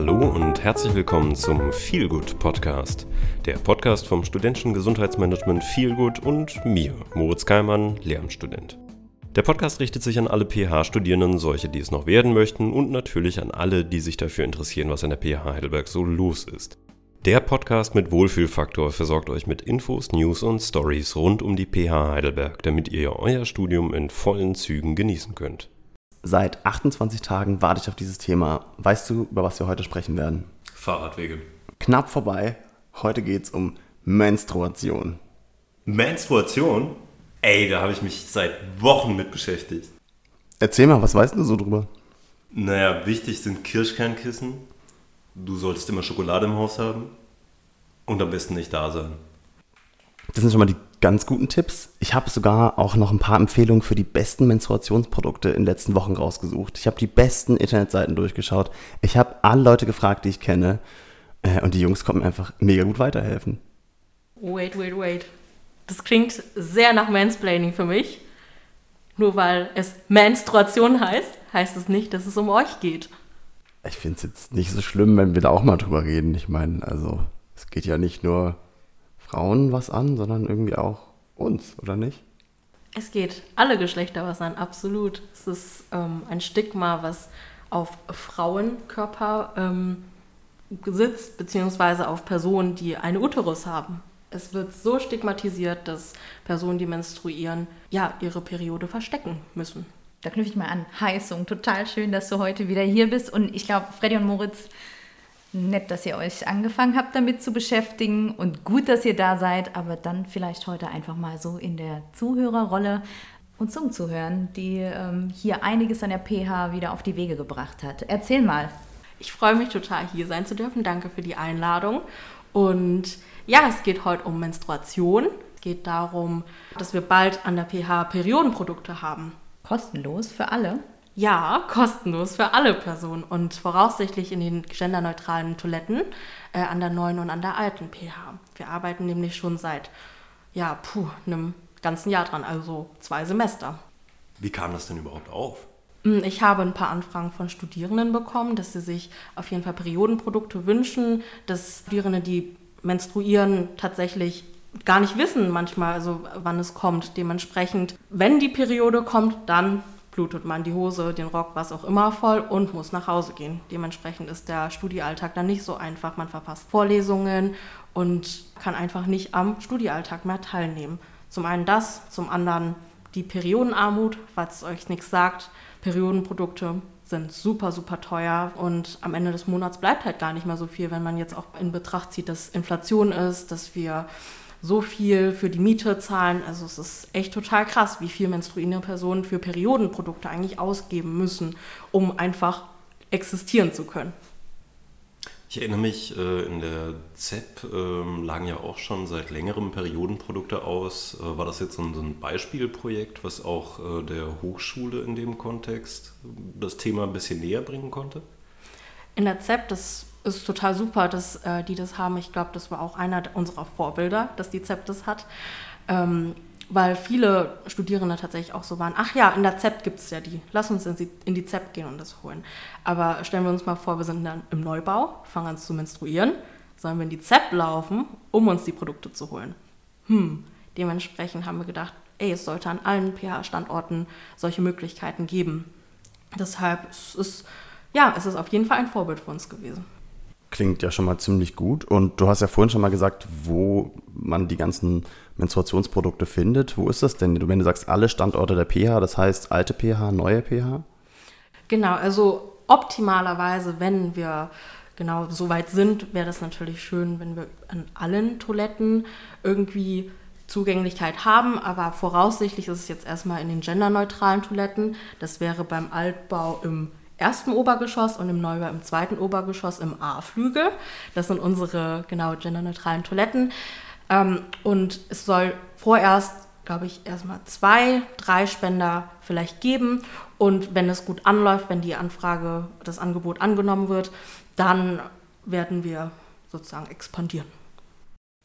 Hallo und herzlich willkommen zum Feelgood Podcast, der Podcast vom studentischen Gesundheitsmanagement Feelgood und mir, Moritz Keimann, Lehramtsstudent. Der Podcast richtet sich an alle PH-Studierenden, solche, die es noch werden möchten und natürlich an alle, die sich dafür interessieren, was an der PH Heidelberg so los ist. Der Podcast mit Wohlfühlfaktor versorgt euch mit Infos, News und Stories rund um die PH Heidelberg, damit ihr euer Studium in vollen Zügen genießen könnt. Seit 28 Tagen warte ich auf dieses Thema. Weißt du, über was wir heute sprechen werden? Fahrradwege. Knapp vorbei. Heute geht es um Menstruation. Menstruation? Ey, da habe ich mich seit Wochen mit beschäftigt. Erzähl mal, was weißt du so drüber? Naja, wichtig sind Kirschkernkissen. Du solltest immer Schokolade im Haus haben. Und am besten nicht da sein. Das sind schon mal die ganz guten Tipps. Ich habe sogar auch noch ein paar Empfehlungen für die besten Menstruationsprodukte in den letzten Wochen rausgesucht. Ich habe die besten Internetseiten durchgeschaut. Ich habe alle Leute gefragt, die ich kenne. Äh, und die Jungs konnten mir einfach mega gut weiterhelfen. Wait, wait, wait. Das klingt sehr nach Mansplaining für mich. Nur weil es Menstruation heißt, heißt es nicht, dass es um euch geht. Ich finde es jetzt nicht so schlimm, wenn wir da auch mal drüber reden. Ich meine, also es geht ja nicht nur Frauen was an, sondern irgendwie auch uns, oder nicht? Es geht alle Geschlechter was an, absolut. Es ist ähm, ein Stigma, was auf Frauenkörper ähm, sitzt, beziehungsweise auf Personen, die einen Uterus haben. Es wird so stigmatisiert, dass Personen, die menstruieren, ja, ihre Periode verstecken müssen. Da knüpfe ich mal an. Heißung, total schön, dass du heute wieder hier bist. Und ich glaube, Freddy und Moritz Nett, dass ihr euch angefangen habt, damit zu beschäftigen und gut, dass ihr da seid, aber dann vielleicht heute einfach mal so in der Zuhörerrolle uns umzuhören, die ähm, hier einiges an der PH wieder auf die Wege gebracht hat. Erzähl mal. Ich freue mich total, hier sein zu dürfen. Danke für die Einladung. Und ja, es geht heute um Menstruation. Es geht darum, dass wir bald an der PH Periodenprodukte haben. Kostenlos für alle? Ja, kostenlos für alle Personen und voraussichtlich in den genderneutralen Toiletten äh, an der neuen und an der alten PH. Wir arbeiten nämlich schon seit ja, puh, einem ganzen Jahr dran, also zwei Semester. Wie kam das denn überhaupt auf? Hm, ich habe ein paar Anfragen von Studierenden bekommen, dass sie sich auf jeden Fall Periodenprodukte wünschen, dass Studierende, die menstruieren, tatsächlich gar nicht wissen manchmal, also wann es kommt. Dementsprechend, wenn die Periode kommt, dann blutet man die Hose, den Rock, was auch immer voll und muss nach Hause gehen. Dementsprechend ist der Studiealltag dann nicht so einfach. Man verpasst Vorlesungen und kann einfach nicht am Studiealltag mehr teilnehmen. Zum einen das, zum anderen die Periodenarmut, falls es euch nichts sagt. Periodenprodukte sind super, super teuer und am Ende des Monats bleibt halt gar nicht mehr so viel, wenn man jetzt auch in Betracht zieht, dass Inflation ist, dass wir so viel für die Miete zahlen. Also es ist echt total krass, wie viel menstruierende Personen für Periodenprodukte eigentlich ausgeben müssen, um einfach existieren zu können. Ich erinnere mich, äh, in der ZEP ähm, lagen ja auch schon seit längerem Periodenprodukte aus. Äh, war das jetzt so ein Beispielprojekt, was auch äh, der Hochschule in dem Kontext das Thema ein bisschen näher bringen konnte? In der ZEP, das ist total super, dass äh, die das haben. Ich glaube, das war auch einer unserer Vorbilder, dass die ZEP das hat. Ähm, weil viele Studierende tatsächlich auch so waren, ach ja, in der ZEP gibt es ja die, lass uns in die, in die ZEP gehen und das holen. Aber stellen wir uns mal vor, wir sind dann im Neubau, fangen an zu menstruieren, sollen wir in die ZEP laufen, um uns die Produkte zu holen. Hm, dementsprechend haben wir gedacht, ey, es sollte an allen PH-Standorten solche Möglichkeiten geben. Deshalb ist es, ja, es ist auf jeden Fall ein Vorbild für uns gewesen. Klingt ja schon mal ziemlich gut. Und du hast ja vorhin schon mal gesagt, wo man die ganzen Menstruationsprodukte findet. Wo ist das denn? Wenn du sagst, alle Standorte der pH, das heißt alte pH, neue pH? Genau, also optimalerweise, wenn wir genau so weit sind, wäre das natürlich schön, wenn wir an allen Toiletten irgendwie Zugänglichkeit haben, aber voraussichtlich ist es jetzt erstmal in den genderneutralen Toiletten. Das wäre beim Altbau im ersten Obergeschoss und im Neubau im zweiten Obergeschoss im A-Flügel. Das sind unsere genau genderneutralen Toiletten. Ähm, und es soll vorerst, glaube ich, erstmal zwei, drei Spender vielleicht geben. Und wenn es gut anläuft, wenn die Anfrage, das Angebot angenommen wird, dann werden wir sozusagen expandieren.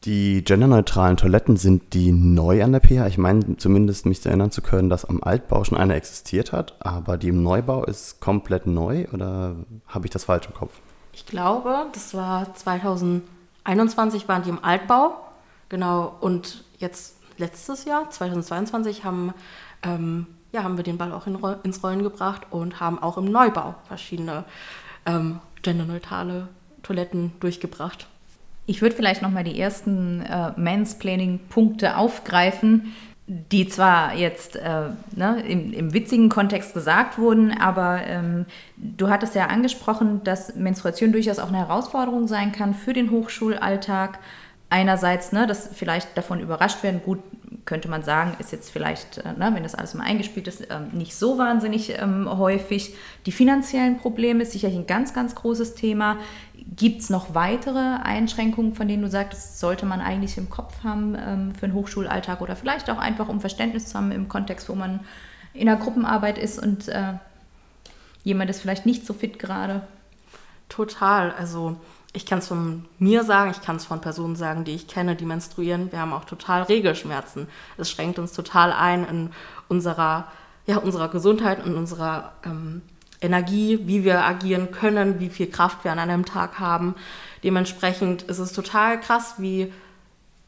Die genderneutralen Toiletten sind die neu an der PH. Ich meine zumindest mich zu erinnern zu können, dass am Altbau schon eine existiert hat, aber die im Neubau ist komplett neu oder habe ich das falsch im Kopf? Ich glaube, das war 2021 waren die im Altbau, genau. Und jetzt letztes Jahr, 2022, haben, ähm, ja, haben wir den Ball auch in, ins Rollen gebracht und haben auch im Neubau verschiedene ähm, genderneutrale Toiletten durchgebracht. Ich würde vielleicht noch mal die ersten äh, Mansplaining-Punkte aufgreifen, die zwar jetzt äh, ne, im, im, witzigen Kontext gesagt wurden, aber ähm, du hattest ja angesprochen, dass Menstruation durchaus auch eine Herausforderung sein kann für den Hochschulalltag. Einerseits, ne, dass vielleicht davon überrascht werden, gut, könnte man sagen, ist jetzt vielleicht, äh, ne, wenn das alles mal eingespielt ist, ähm, nicht so wahnsinnig ähm, häufig. Die finanziellen Probleme ist sicherlich ein ganz, ganz großes Thema. Gibt es noch weitere Einschränkungen, von denen du sagst, sollte man eigentlich im Kopf haben ähm, für den Hochschulalltag oder vielleicht auch einfach, um Verständnis zu haben im Kontext, wo man in der Gruppenarbeit ist und äh, jemand ist vielleicht nicht so fit gerade? Total. Also ich kann es von mir sagen, ich kann es von Personen sagen, die ich kenne, die menstruieren. Wir haben auch total Regelschmerzen. Es schränkt uns total ein in unserer, ja, unserer Gesundheit und unserer ähm, Energie, wie wir agieren können, wie viel Kraft wir an einem Tag haben. Dementsprechend ist es total krass, wie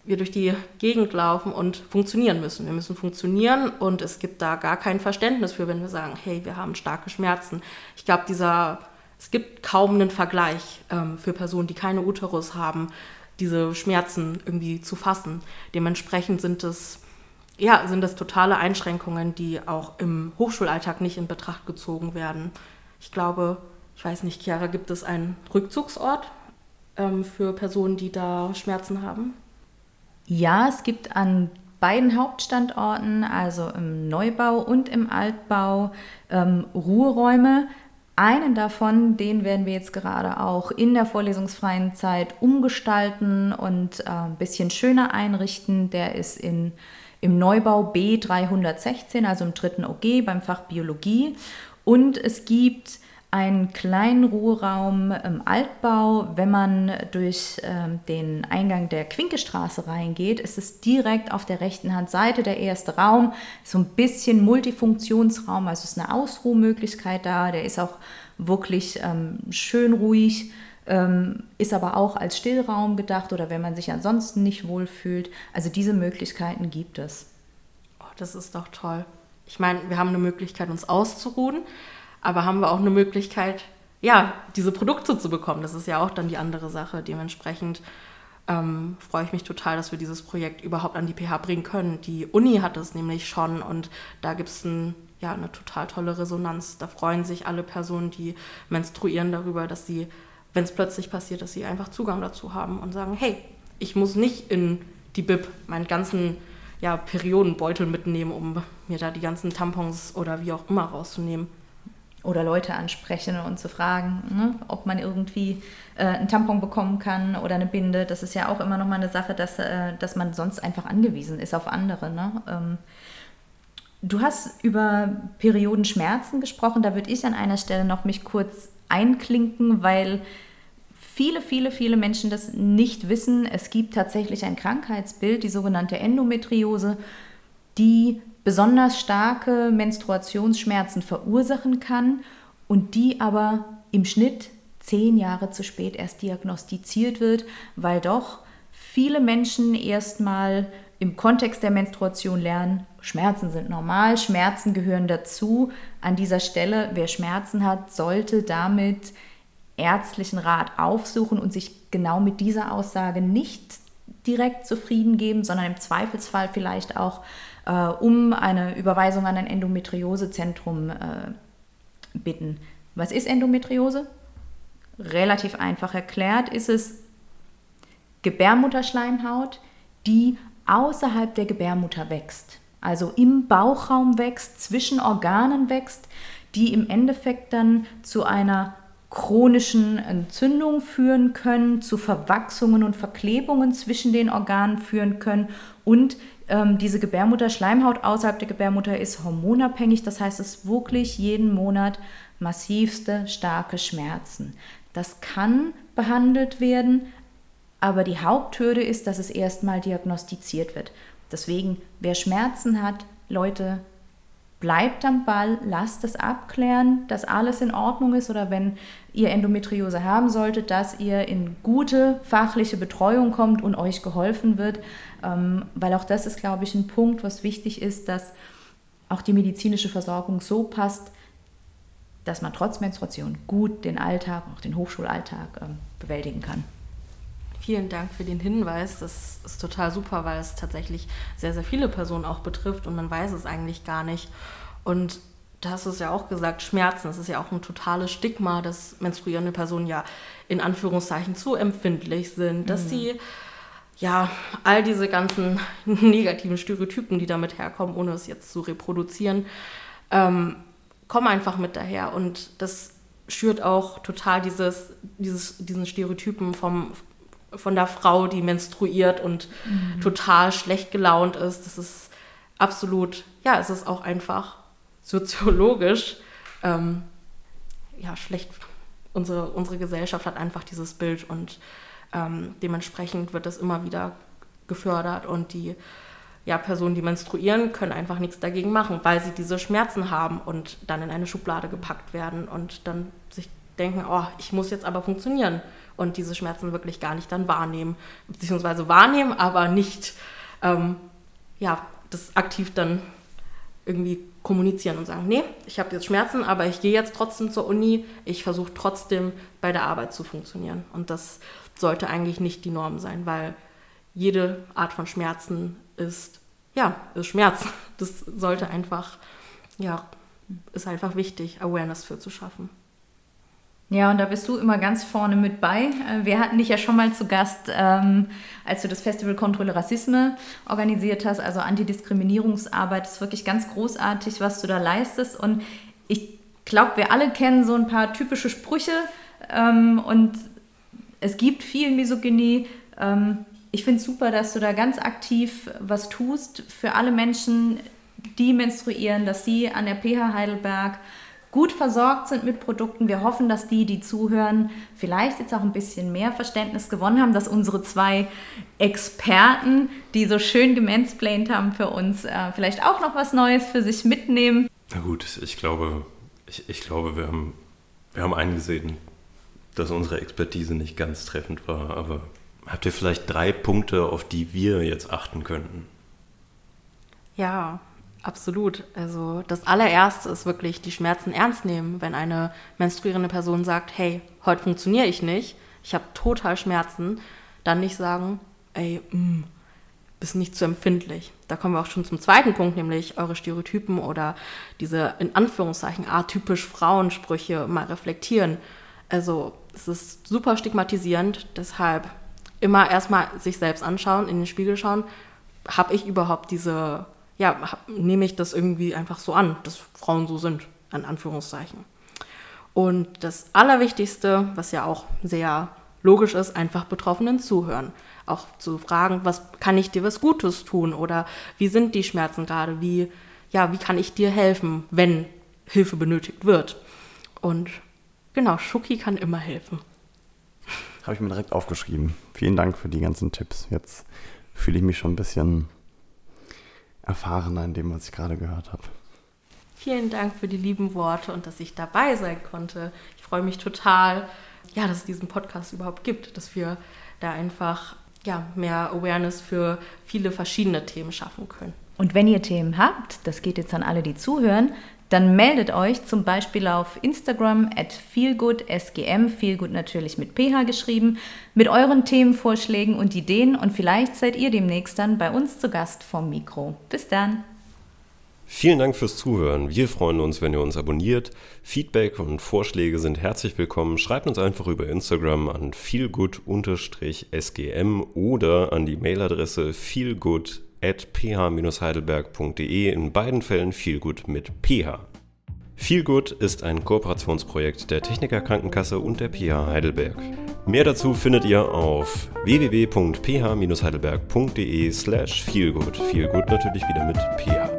wir durch die Gegend laufen und funktionieren müssen. Wir müssen funktionieren und es gibt da gar kein Verständnis für, wenn wir sagen, hey, wir haben starke Schmerzen. Ich glaube, dieser, es gibt kaum einen Vergleich ähm, für Personen, die keine Uterus haben, diese Schmerzen irgendwie zu fassen. Dementsprechend sind es ja, sind das totale Einschränkungen, die auch im Hochschulalltag nicht in Betracht gezogen werden. Ich glaube, ich weiß nicht, Chiara, gibt es einen Rückzugsort ähm, für Personen, die da Schmerzen haben? Ja, es gibt an beiden Hauptstandorten, also im Neubau und im Altbau, ähm, Ruheräume. Einen davon, den werden wir jetzt gerade auch in der vorlesungsfreien Zeit umgestalten und äh, ein bisschen schöner einrichten. Der ist in im Neubau B316, also im dritten OG beim Fach Biologie. Und es gibt einen kleinen Ruheraum im Altbau. Wenn man durch ähm, den Eingang der Quinkestraße reingeht, ist es direkt auf der rechten Handseite der erste Raum. So ein bisschen Multifunktionsraum, also ist eine Ausruhmöglichkeit da. Der ist auch wirklich ähm, schön ruhig ist aber auch als Stillraum gedacht oder wenn man sich ansonsten nicht wohlfühlt. Also diese Möglichkeiten gibt es. Oh, das ist doch toll. Ich meine, wir haben eine Möglichkeit, uns auszuruhen, aber haben wir auch eine Möglichkeit, ja, diese Produkte zu bekommen. Das ist ja auch dann die andere Sache. Dementsprechend ähm, freue ich mich total, dass wir dieses Projekt überhaupt an die PH bringen können. Die Uni hat es nämlich schon und da gibt es ein, ja, eine total tolle Resonanz. Da freuen sich alle Personen, die menstruieren darüber, dass sie wenn es plötzlich passiert, dass sie einfach Zugang dazu haben und sagen, hey, ich muss nicht in die Bib meinen ganzen ja, Periodenbeutel mitnehmen, um mir da die ganzen Tampons oder wie auch immer rauszunehmen. Oder Leute ansprechen und zu fragen, ne, ob man irgendwie äh, einen Tampon bekommen kann oder eine Binde. Das ist ja auch immer noch mal eine Sache, dass, äh, dass man sonst einfach angewiesen ist auf andere. Ne? Ähm, du hast über Periodenschmerzen gesprochen. Da würde ich an einer Stelle noch mich kurz einklinken, weil viele, viele, viele Menschen das nicht wissen. Es gibt tatsächlich ein Krankheitsbild, die sogenannte Endometriose, die besonders starke Menstruationsschmerzen verursachen kann und die aber im Schnitt zehn Jahre zu spät erst diagnostiziert wird, weil doch viele Menschen erstmal im Kontext der Menstruation lernen, Schmerzen sind normal, Schmerzen gehören dazu. An dieser Stelle, wer Schmerzen hat, sollte damit ärztlichen Rat aufsuchen und sich genau mit dieser Aussage nicht direkt zufrieden geben, sondern im Zweifelsfall vielleicht auch äh, um eine Überweisung an ein Endometriosezentrum äh, bitten. Was ist Endometriose? Relativ einfach erklärt ist es Gebärmutterschleimhaut, die außerhalb der Gebärmutter wächst, also im Bauchraum wächst, zwischen Organen wächst, die im Endeffekt dann zu einer chronischen Entzündung führen können, zu Verwachsungen und Verklebungen zwischen den Organen führen können und ähm, diese Gebärmutterschleimhaut außerhalb der Gebärmutter ist hormonabhängig, das heißt es wirklich jeden Monat massivste starke Schmerzen. Das kann behandelt werden, aber die Haupthürde ist, dass es erstmal diagnostiziert wird. Deswegen, wer Schmerzen hat, Leute, bleibt am Ball, lasst es abklären, dass alles in Ordnung ist oder wenn ihr Endometriose haben solltet, dass ihr in gute fachliche Betreuung kommt und euch geholfen wird, ähm, weil auch das ist, glaube ich, ein Punkt, was wichtig ist, dass auch die medizinische Versorgung so passt, dass man trotz Menstruation gut den Alltag, auch den Hochschulalltag ähm, bewältigen kann. Vielen Dank für den Hinweis. Das ist total super, weil es tatsächlich sehr, sehr viele Personen auch betrifft und man weiß es eigentlich gar nicht. Und da hast du es ja auch gesagt, Schmerzen, das ist ja auch ein totales Stigma, dass menstruierende Personen ja in Anführungszeichen zu empfindlich sind, dass mhm. sie ja all diese ganzen negativen Stereotypen, die damit herkommen, ohne es jetzt zu reproduzieren, ähm, kommen einfach mit daher. Und das schürt auch total dieses, dieses, diesen Stereotypen vom, von der Frau, die menstruiert und mhm. total schlecht gelaunt ist. Das ist absolut, ja, es ist auch einfach soziologisch ähm, ja, schlecht. Unsere, unsere Gesellschaft hat einfach dieses Bild und ähm, dementsprechend wird das immer wieder gefördert und die ja, Personen, die menstruieren, können einfach nichts dagegen machen, weil sie diese Schmerzen haben und dann in eine Schublade gepackt werden und dann sich denken, oh, ich muss jetzt aber funktionieren und diese Schmerzen wirklich gar nicht dann wahrnehmen, beziehungsweise wahrnehmen, aber nicht ähm, ja, das aktiv dann irgendwie kommunizieren und sagen, nee, ich habe jetzt Schmerzen, aber ich gehe jetzt trotzdem zur Uni, ich versuche trotzdem bei der Arbeit zu funktionieren. Und das sollte eigentlich nicht die Norm sein, weil jede Art von Schmerzen ist, ja, ist Schmerz. Das sollte einfach, ja, ist einfach wichtig, Awareness für zu schaffen. Ja, und da bist du immer ganz vorne mit bei. Äh, wir hatten dich ja schon mal zu Gast, ähm, als du das Festival Kontrolle Rassisme organisiert hast, also Antidiskriminierungsarbeit. Das ist wirklich ganz großartig, was du da leistest. Und ich glaube, wir alle kennen so ein paar typische Sprüche ähm, und es gibt viel Misogynie. Ähm, ich finde es super, dass du da ganz aktiv was tust für alle Menschen, die menstruieren, dass sie an der PH Heidelberg gut versorgt sind mit Produkten. Wir hoffen, dass die, die zuhören, vielleicht jetzt auch ein bisschen mehr Verständnis gewonnen haben, dass unsere zwei Experten, die so schön gemansplained haben für uns, äh, vielleicht auch noch was Neues für sich mitnehmen. Na gut, ich glaube, ich, ich glaube, wir haben, wir haben eingesehen, dass unsere Expertise nicht ganz treffend war, aber habt ihr vielleicht drei Punkte, auf die wir jetzt achten könnten? Ja, Absolut. Also das allererste ist wirklich die Schmerzen ernst nehmen. Wenn eine menstruierende Person sagt, hey, heute funktioniere ich nicht, ich habe total Schmerzen, dann nicht sagen, ey, mh, mm, bist nicht zu empfindlich. Da kommen wir auch schon zum zweiten Punkt, nämlich eure Stereotypen oder diese in Anführungszeichen atypisch Frauensprüche mal reflektieren. Also es ist super stigmatisierend, deshalb immer erstmal sich selbst anschauen, in den Spiegel schauen, habe ich überhaupt diese ja, nehme ich das irgendwie einfach so an, dass Frauen so sind, an Anführungszeichen. Und das Allerwichtigste, was ja auch sehr logisch ist, einfach Betroffenen zuhören. Auch zu fragen, was kann ich dir was Gutes tun oder wie sind die Schmerzen gerade, wie, ja, wie kann ich dir helfen, wenn Hilfe benötigt wird. Und genau, Schuki kann immer helfen. Habe ich mir direkt aufgeschrieben. Vielen Dank für die ganzen Tipps. Jetzt fühle ich mich schon ein bisschen erfahrener in dem, was ich gerade gehört habe. Vielen Dank für die lieben Worte und dass ich dabei sein konnte. Ich freue mich total, ja, dass es diesen Podcast überhaupt gibt, dass wir da einfach ja, mehr Awareness für viele verschiedene Themen schaffen können. Und wenn ihr Themen habt, das geht jetzt an alle, die zuhören, dann meldet euch zum Beispiel auf Instagram at feelgoodsgm, feelgood natürlich mit ph geschrieben, mit euren Themenvorschlägen und Ideen und vielleicht seid ihr demnächst dann bei uns zu Gast vom Mikro. Bis dann! Vielen Dank fürs Zuhören. Wir freuen uns, wenn ihr uns abonniert. Feedback und Vorschläge sind herzlich willkommen. Schreibt uns einfach über Instagram an feelgood-sgm oder an die Mailadresse feelgood at ph-heidelberg.de, in beiden Fällen Feelgood mit ph. Feelgood ist ein Kooperationsprojekt der Techniker Krankenkasse und der PH Heidelberg. Mehr dazu findet ihr auf www.ph-heidelberg.de slash feelgood. Feelgood natürlich wieder mit ph.